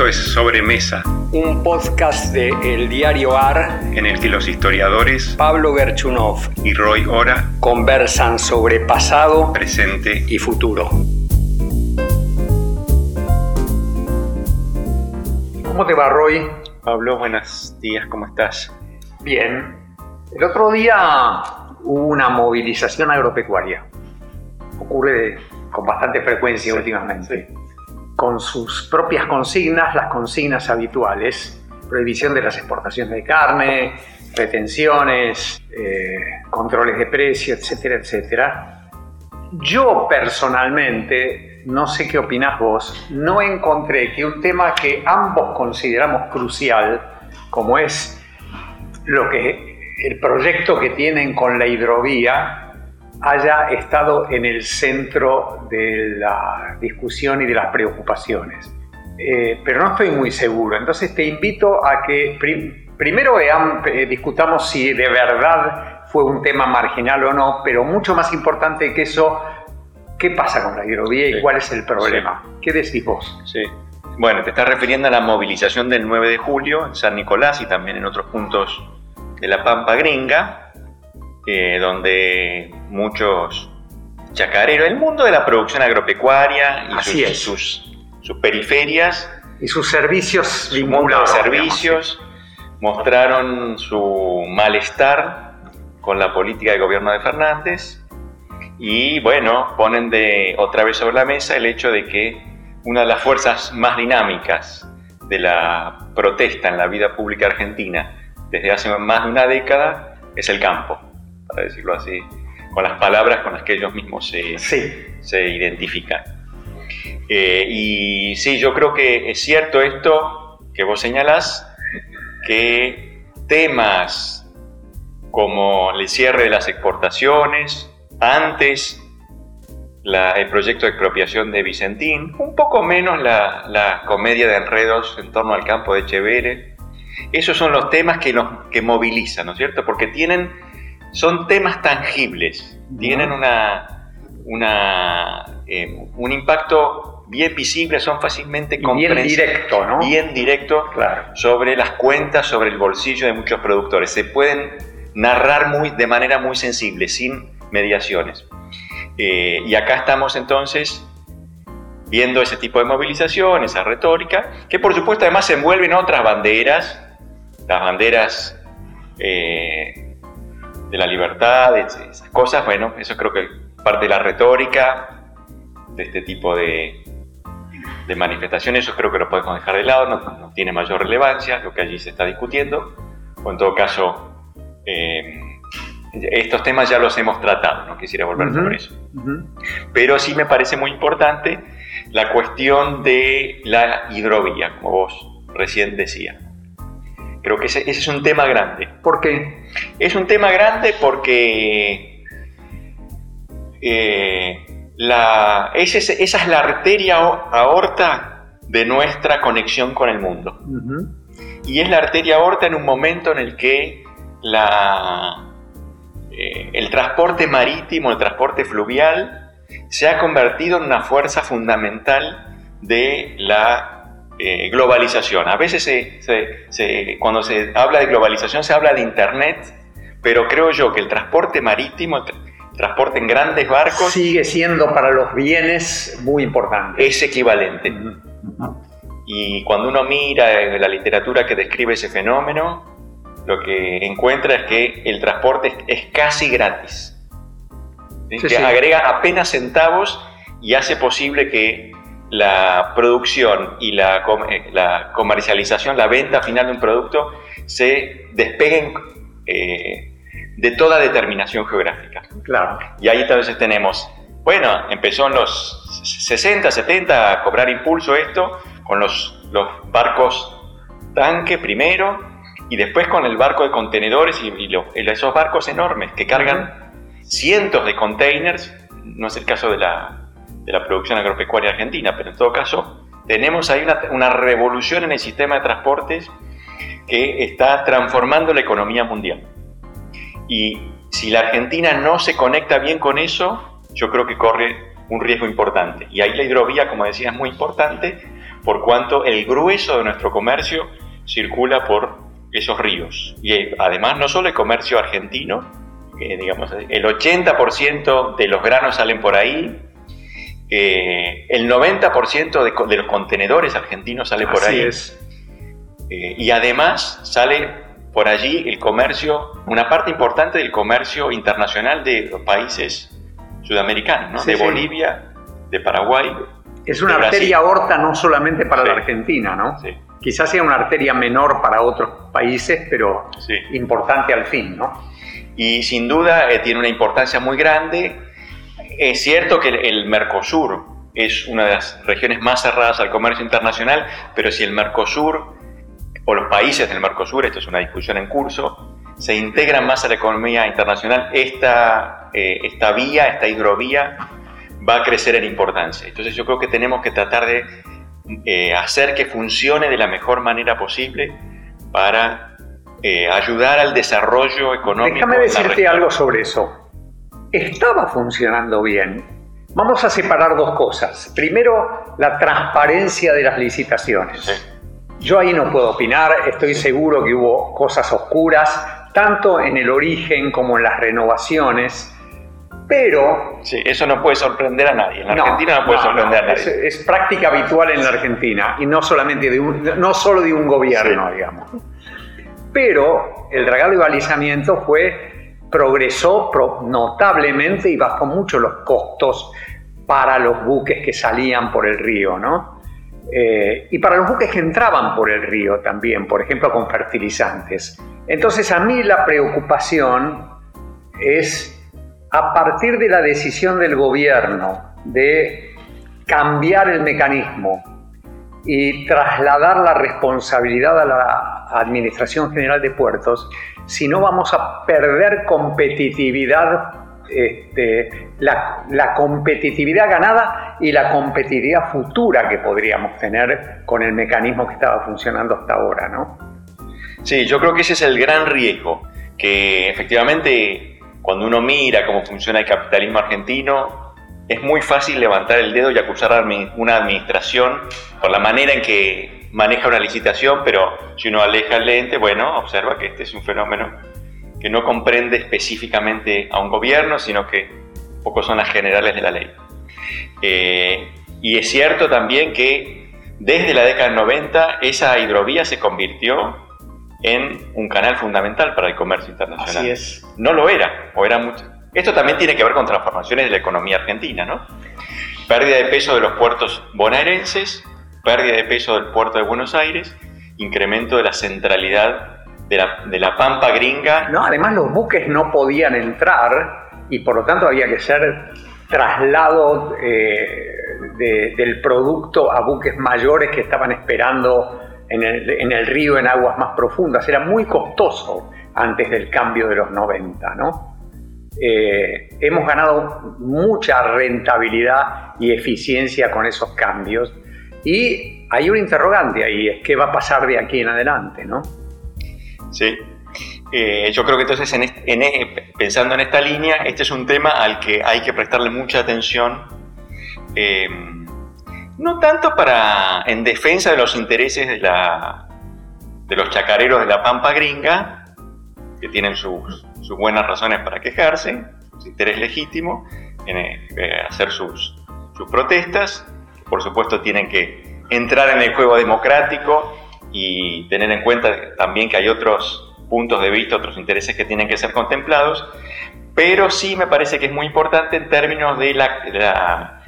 Esto es Sobremesa, un podcast de El Diario AR en el que los historiadores Pablo Gerchunov y Roy Ora conversan sobre pasado, presente y futuro. ¿Cómo te va, Roy? Pablo, buenos días, ¿cómo estás? Bien. El otro día hubo una movilización agropecuaria. Ocurre con bastante frecuencia últimamente. Con sus propias consignas, las consignas habituales, prohibición de las exportaciones de carne, retenciones, eh, controles de precio, etcétera, etcétera. Yo personalmente, no sé qué opinás vos, no encontré que un tema que ambos consideramos crucial, como es lo que el proyecto que tienen con la hidrovía, haya estado en el centro de la discusión y de las preocupaciones. Eh, pero no estoy muy seguro, entonces te invito a que primero eh, discutamos si de verdad fue un tema marginal o no, pero mucho más importante que eso, ¿qué pasa con la hidrovía y cuál es el problema? ¿Qué decís vos? Sí. Bueno, te estás refiriendo a la movilización del 9 de julio en San Nicolás y también en otros puntos de la Pampa Gringa, eh, donde muchos chacareros, el mundo de la producción agropecuaria y sus, sus, periferias y sus servicios vinculados, servicios mostraron su malestar con la política de gobierno de Fernández y bueno, ponen de otra vez sobre la mesa el hecho de que una de las fuerzas más dinámicas de la protesta en la vida pública argentina desde hace más de una década es el campo para decirlo así, con las palabras con las que ellos mismos se, se identifican. Eh, y sí, yo creo que es cierto esto que vos señalás, que temas como el cierre de las exportaciones, antes el proyecto de expropiación de Vicentín, un poco menos la, la, comedia de enredos en torno al campo de Chevere. Esos son los temas que nos que movilizan, ¿no es cierto? Porque tienen son temas tangibles, tienen una, una eh, un impacto bien visible, son fácilmente comprensibles. Bien directo, ¿no? Bien directo sobre las cuentas, sobre el bolsillo de muchos productores. Se pueden narrar muy, de manera muy sensible, sin mediaciones. Eh, y acá estamos entonces viendo ese tipo de movilización, esa retórica, que por supuesto además se envuelven otras banderas, las banderas eh, de la libertad, esas cosas, bueno, eso creo que parte de la retórica de este tipo de, de manifestaciones, eso creo que lo podemos dejar de lado, no, tiene mayor relevancia lo que allí se está discutiendo, o en todo caso, eh, estos temas ya los hemos tratado, no quisiera volver sobre eso. Pero sí me parece muy importante la cuestión de la hidrovía, como vos recién decías. Creo que ese, es un tema grande. ¿Por qué? Es un tema grande porque eh, la, esa es la arteria aorta de nuestra conexión con el mundo. Y es la arteria aorta en un momento en el que la, eh, el transporte marítimo, el transporte fluvial, se ha convertido en una fuerza fundamental de la eh, globalización. A veces cuando se habla de globalización se habla de Internet, pero creo yo que el transporte marítimo, el transporte en grandes barcos... Sigue siendo para los bienes muy importante. Es equivalente. Y cuando uno mira la literatura que describe ese fenómeno, lo que encuentra es que el transporte es, casi gratis. que agrega apenas centavos y hace posible que la producción y la, eh, la, comercialización, la venta final de un producto, se despeguen eh, de toda determinación geográfica. Claro. Y ahí entonces tenemos, bueno, empezó en los 60, 70 a cobrar impulso esto, con los, los barcos tanque primero, y después con el barco de contenedores y, esos barcos enormes que cargan cientos de containers, no es el caso de la, de la producción agropecuaria argentina, pero en todo caso tenemos ahí una, revolución en el sistema de transportes que está transformando la economía mundial. Y si la Argentina no se conecta bien con eso, yo creo que corre un riesgo importante. Y ahí la hidrovía, como decía, es muy importante por cuanto el grueso de nuestro comercio circula por esos ríos. Y además no solo el comercio argentino, digamos, el 80% de los granos salen por ahí, eh, el 90% de, los contenedores argentinos sale por ahí. Es. Eh, y además sale por allí el comercio, una parte importante del comercio internacional de los países sudamericanos, de Bolivia, de Paraguay. Es una arteria aorta no solamente para la Argentina, ¿no? Quizás sea una arteria menor para otros países, pero importante al fin, ¿no? Y sin duda eh, tiene una importancia muy grande. Es cierto que el, Mercosur es una de las regiones más cerradas al comercio internacional, pero si el Mercosur o los países del Mercosur, esto es una discusión en curso, se integran más a la economía internacional, esta, eh, esta vía, esta hidrovía, va a crecer en importancia. Entonces yo creo que tenemos que tratar de eh, hacer que funcione de la mejor manera posible para eh, ayudar al desarrollo económico. Déjame decirte algo sobre eso. Estaba funcionando bien. Vamos a separar dos cosas. Primero, la transparencia de las licitaciones. Yo ahí no puedo opinar, estoy seguro que hubo cosas oscuras, tanto en el origen como en las renovaciones pero... Sí, eso no puede sorprender a nadie. En la Argentina no puede sorprender a nadie. Es, práctica habitual en la Argentina y no, solamente de un, no solo de un gobierno, digamos. Pero el regalo y balizamiento fue, progresó notablemente y bajó mucho los costos para los buques que salían por el río, ¿no? Eh, y para los buques que entraban por el río también, por ejemplo, con fertilizantes. Entonces a mí la preocupación es a partir de la decisión del gobierno de cambiar el mecanismo y trasladar la responsabilidad a la Administración General de Puertos, si no vamos a perder competitividad, este, la, la, competitividad ganada y la competitividad futura que podríamos tener con el mecanismo que estaba funcionando hasta ahora, ¿no? Sí, yo creo que ese es el gran riesgo, que efectivamente cuando uno mira cómo funciona el capitalismo argentino, es muy fácil levantar el dedo y acusar a una administración por la manera en que maneja una licitación, pero si uno aleja el lente, bueno, observa que este es un fenómeno que no comprende específicamente a un gobierno, sino que poco son las generales de la ley. Eh, y es cierto también que desde la década del 90 esa hidrovía se convirtió en un canal fundamental para el comercio internacional. Así es. No lo era, o era mucho. Esto también tiene que ver con transformaciones de la economía argentina, ¿no? Pérdida de peso de los puertos bonaerenses, pérdida de peso del puerto de Buenos Aires, incremento de la centralidad de la, de la pampa gringa. No, además los buques no podían entrar y por lo tanto había que ser traslado eh, del producto a buques mayores que estaban esperando en el, río en aguas más profundas. Era muy costoso antes del cambio de los 90, ¿no? Eh, hemos ganado mucha rentabilidad y eficiencia con esos cambios y hay un interrogante ahí, es qué va a pasar de aquí en adelante, ¿no? Sí, eh, yo creo que entonces pensando en esta línea, este es un tema al que hay que prestarle mucha atención. Eh, no tanto para en defensa de los intereses de, la, de los chacareros de la Pampa Gringa, que tienen sus, buenas razones para quejarse, su interés legítimo en eh, hacer sus, sus protestas, por supuesto tienen que entrar en el juego democrático y tener en cuenta también que hay otros puntos de vista, otros intereses que tienen que ser contemplados, pero sí me parece que es muy importante en términos de la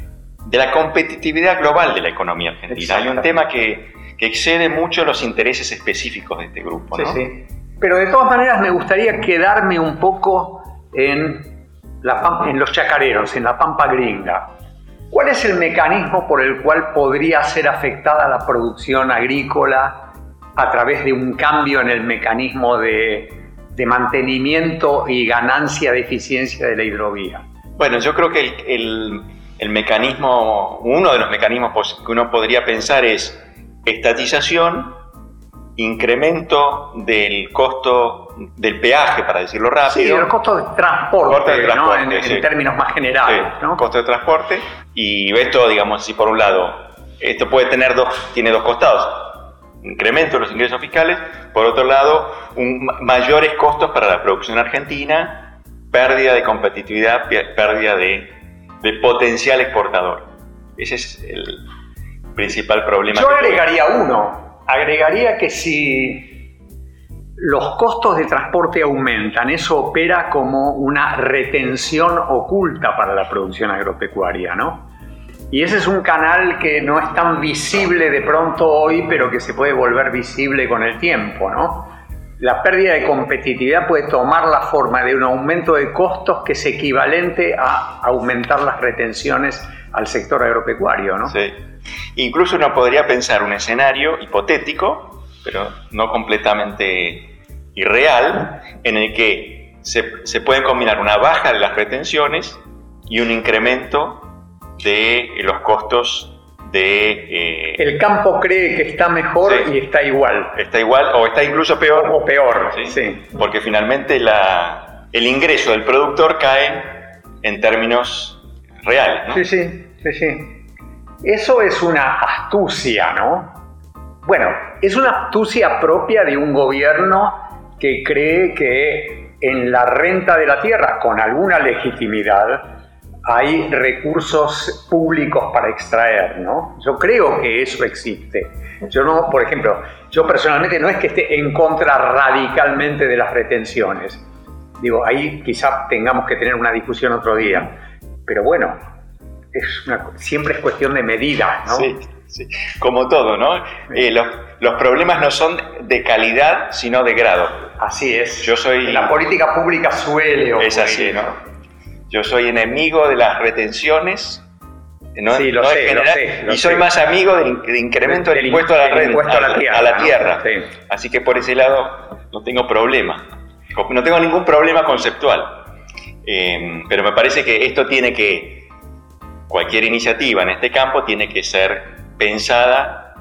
de la competitividad global de la economía argentina. Hay un tema que, excede mucho los intereses específicos de este grupo. ¿no? Sí, Pero de todas maneras me gustaría quedarme un poco en, la, en los chacareros, en la pampa gringa. ¿Cuál es el mecanismo por el cual podría ser afectada la producción agrícola a través de un cambio en el mecanismo de, mantenimiento y ganancia de eficiencia de la hidrovía? Bueno, yo creo que el mecanismo, uno de los mecanismos que uno podría pensar es estatización, incremento del costo del peaje, para decirlo rápido. Sí, el costo de transporte, en, términos más generales. Costo de transporte. Y esto, digamos, si por un lado esto puede tener dos, tiene dos costados. Incremento de los ingresos fiscales, por otro lado, un, mayores costos para la producción argentina, pérdida de competitividad, pérdida de, de potencial exportador. Ese es el principal problema. Yo agregaría uno, agregaría que si los costos de transporte aumentan, eso opera como una retención oculta para la producción agropecuaria, ¿no? Y ese es un canal que no es tan visible de pronto hoy, pero que se puede volver visible con el tiempo, ¿no? La pérdida de competitividad puede tomar la forma de un aumento de costos que es equivalente a aumentar las retenciones al sector agropecuario, ¿no? Sí. Incluso uno podría pensar un escenario hipotético, pero no completamente irreal, en el que se, pueden combinar una baja de las retenciones y un incremento de los costos de... Eh, el campo cree que está mejor y está igual. Está igual o está incluso peor. O peor, ¿sí? Porque finalmente la, el ingreso del productor cae en términos reales. ¿no? Sí, sí, sí, sí. Eso es una astucia, ¿no? Bueno, es una astucia propia de un gobierno que cree que en la renta de la tierra, con alguna legitimidad, hay recursos públicos para extraer, ¿no? Yo creo que eso existe. Yo no, por ejemplo, yo personalmente no es que esté en contra radicalmente de las retenciones. Digo, ahí quizá tengamos que tener una discusión otro día. Pero bueno, siempre es cuestión de medida, ¿no? Sí, sí. como todo, ¿no? Eh, los, problemas no son de calidad, sino de grado. Así es. Yo soy... la política pública suele Es así, ¿no? Yo soy enemigo de las retenciones. No, sí, lo, sé, lo, sé, y soy más amigo del, incremento del, impuesto a la, renta, a la tierra. A la tierra. Así que por ese lado no tengo problema. No tengo ningún problema conceptual. Eh, pero me parece que esto tiene que cualquier iniciativa en este campo tiene que ser pensada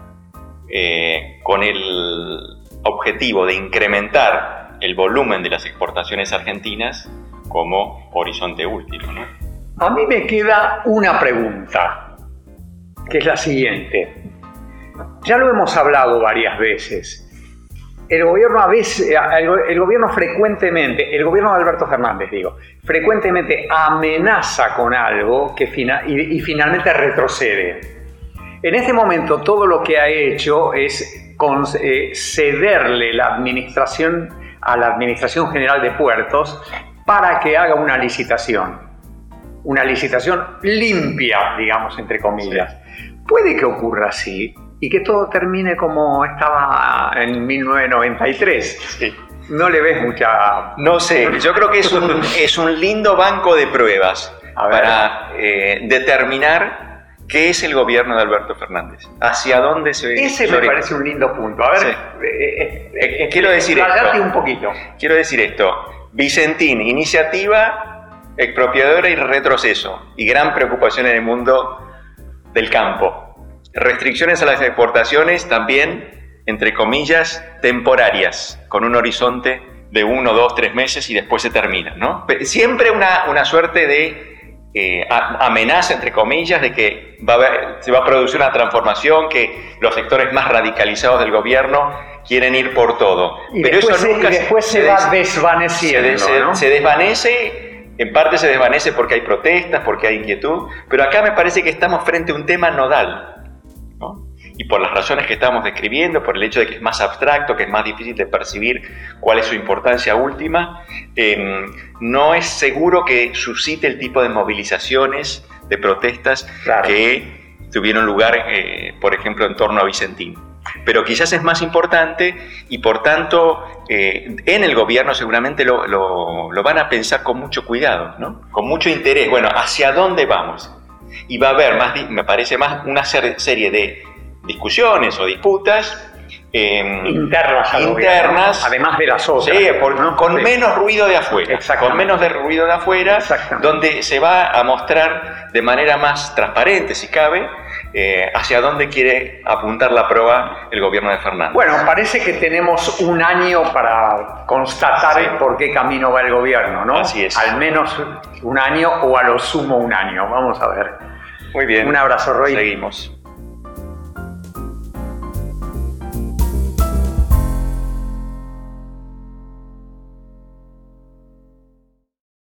eh, con el objetivo de incrementar el volumen de las exportaciones argentinas como horizonte último. A mí me queda una pregunta, que es la siguiente. Ya lo hemos hablado varias veces el gobierno a veces, el, gobierno frecuentemente, el gobierno de Alberto Fernández, digo, frecuentemente amenaza con algo que y, finalmente retrocede. En este momento todo lo que ha hecho es eh, cederle la administración a la Administración General de Puertos para que haga una licitación. Una licitación limpia, digamos, entre comillas. Puede que ocurra así, y que todo termine como estaba en 1993. No le ves mucha... No sé, yo creo que es un, es un lindo banco de pruebas para eh, determinar qué es el gobierno de Alberto Fernández, hacia dónde se... Ese me parece un lindo punto. A ver, eh, eh, quiero decir esto. un poquito. Quiero decir esto. Vicentín, iniciativa expropiadora y retroceso, y gran preocupación en el mundo del campo Restricciones a las exportaciones también, entre comillas, temporarias, con un horizonte de uno, dos, tres meses y después se termina, ¿no? Siempre una, una suerte de eh, amenaza, entre comillas, de que va a se va a producir una transformación, que los sectores más radicalizados del gobierno quieren ir por todo. Y Pero después, eso nunca se, después se, va desvaneciendo. Se, se desvanece, en parte se desvanece porque hay protestas, porque hay inquietud, pero acá me parece que estamos frente a un tema nodal y por las razones que estamos describiendo, por el hecho de que es más abstracto, que es más difícil de percibir cuál es su importancia última, em, no es seguro que suscite el tipo de movilizaciones, de protestas que tuvieron lugar, eh, por ejemplo, en torno a Vicentín. Pero quizás es más importante y por tanto eh, en el gobierno seguramente lo, lo, van a pensar con mucho cuidado, ¿no? con mucho interés. Bueno, ¿hacia dónde vamos? Y va a haber, más, me parece más, una serie de discusiones o disputas em, internas, internas además de las otras. Sí, con menos ruido de afuera, con menos de ruido de afuera, donde se va a mostrar de manera más transparente, si cabe, eh, hacia dónde quiere apuntar la prueba el gobierno de Fernández. Bueno, parece que tenemos un año para constatar por qué camino va el gobierno, ¿no? Así es. Al menos un año o a lo sumo un año. Vamos a ver. Muy bien. Un abrazo, Roy. Seguimos.